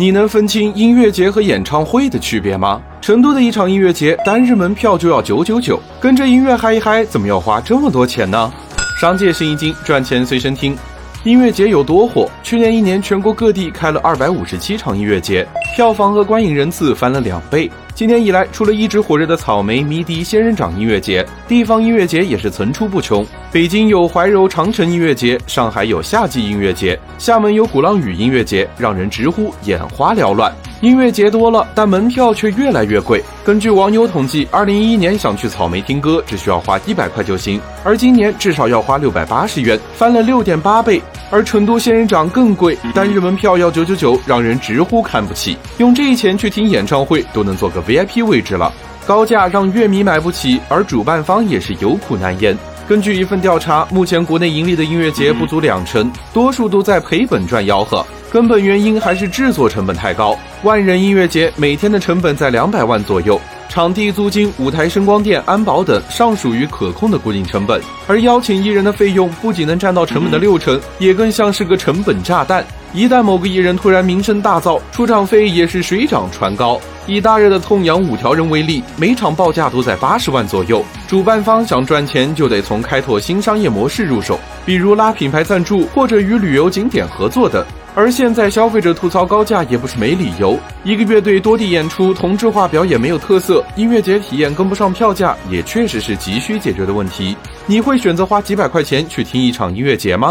你能分清音乐节和演唱会的区别吗？成都的一场音乐节单日门票就要九九九，跟着音乐嗨一嗨，怎么要花这么多钱呢？商界生意经，赚钱随身听。音乐节有多火？去年一年，全国各地开了二百五十七场音乐节，票房和观影人次翻了两倍。今年以来，除了一直火热的草莓、迷笛、仙人掌音乐节，地方音乐节也是层出不穷。北京有怀柔长城音乐节，上海有夏季音乐节，厦门有鼓浪屿音乐节，让人直呼眼花缭乱。音乐节多了，但门票却越来越贵。根据网友统计，二零一一年想去草莓听歌只需要花一百块就行，而今年至少要花六百八十元，翻了六点八倍。而成都仙人掌更贵，单日门票要九九九，让人直呼看不起。用这钱去听演唱会，都能做个 VIP 位置了。高价让乐迷买不起，而主办方也是有苦难言。根据一份调查，目前国内盈利的音乐节不足两成，多数都在赔本赚吆喝。根本原因还是制作成本太高。万人音乐节每天的成本在两百万左右，场地租金、舞台声光电、安保等尚属于可控的固定成本，而邀请艺人的费用不仅能占到成本的六成，也更像是个成本炸弹。一旦某个艺人突然名声大噪，出场费也是水涨船高。以大热的痛仰五条人为例，每场报价都在八十万左右。主办方想赚钱，就得从开拓新商业模式入手，比如拉品牌赞助或者与旅游景点合作等。而现在消费者吐槽高价也不是没理由，一个乐队多地演出，同质化表演没有特色，音乐节体验跟不上票价，也确实是急需解决的问题。你会选择花几百块钱去听一场音乐节吗？